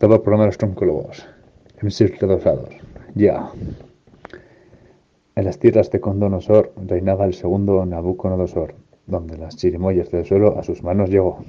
Octavo programa de los troncólogos. Ya. En las tierras de Condonosor reinaba el segundo Nabucodonosor, donde las chirimoyas del suelo a sus manos llegó.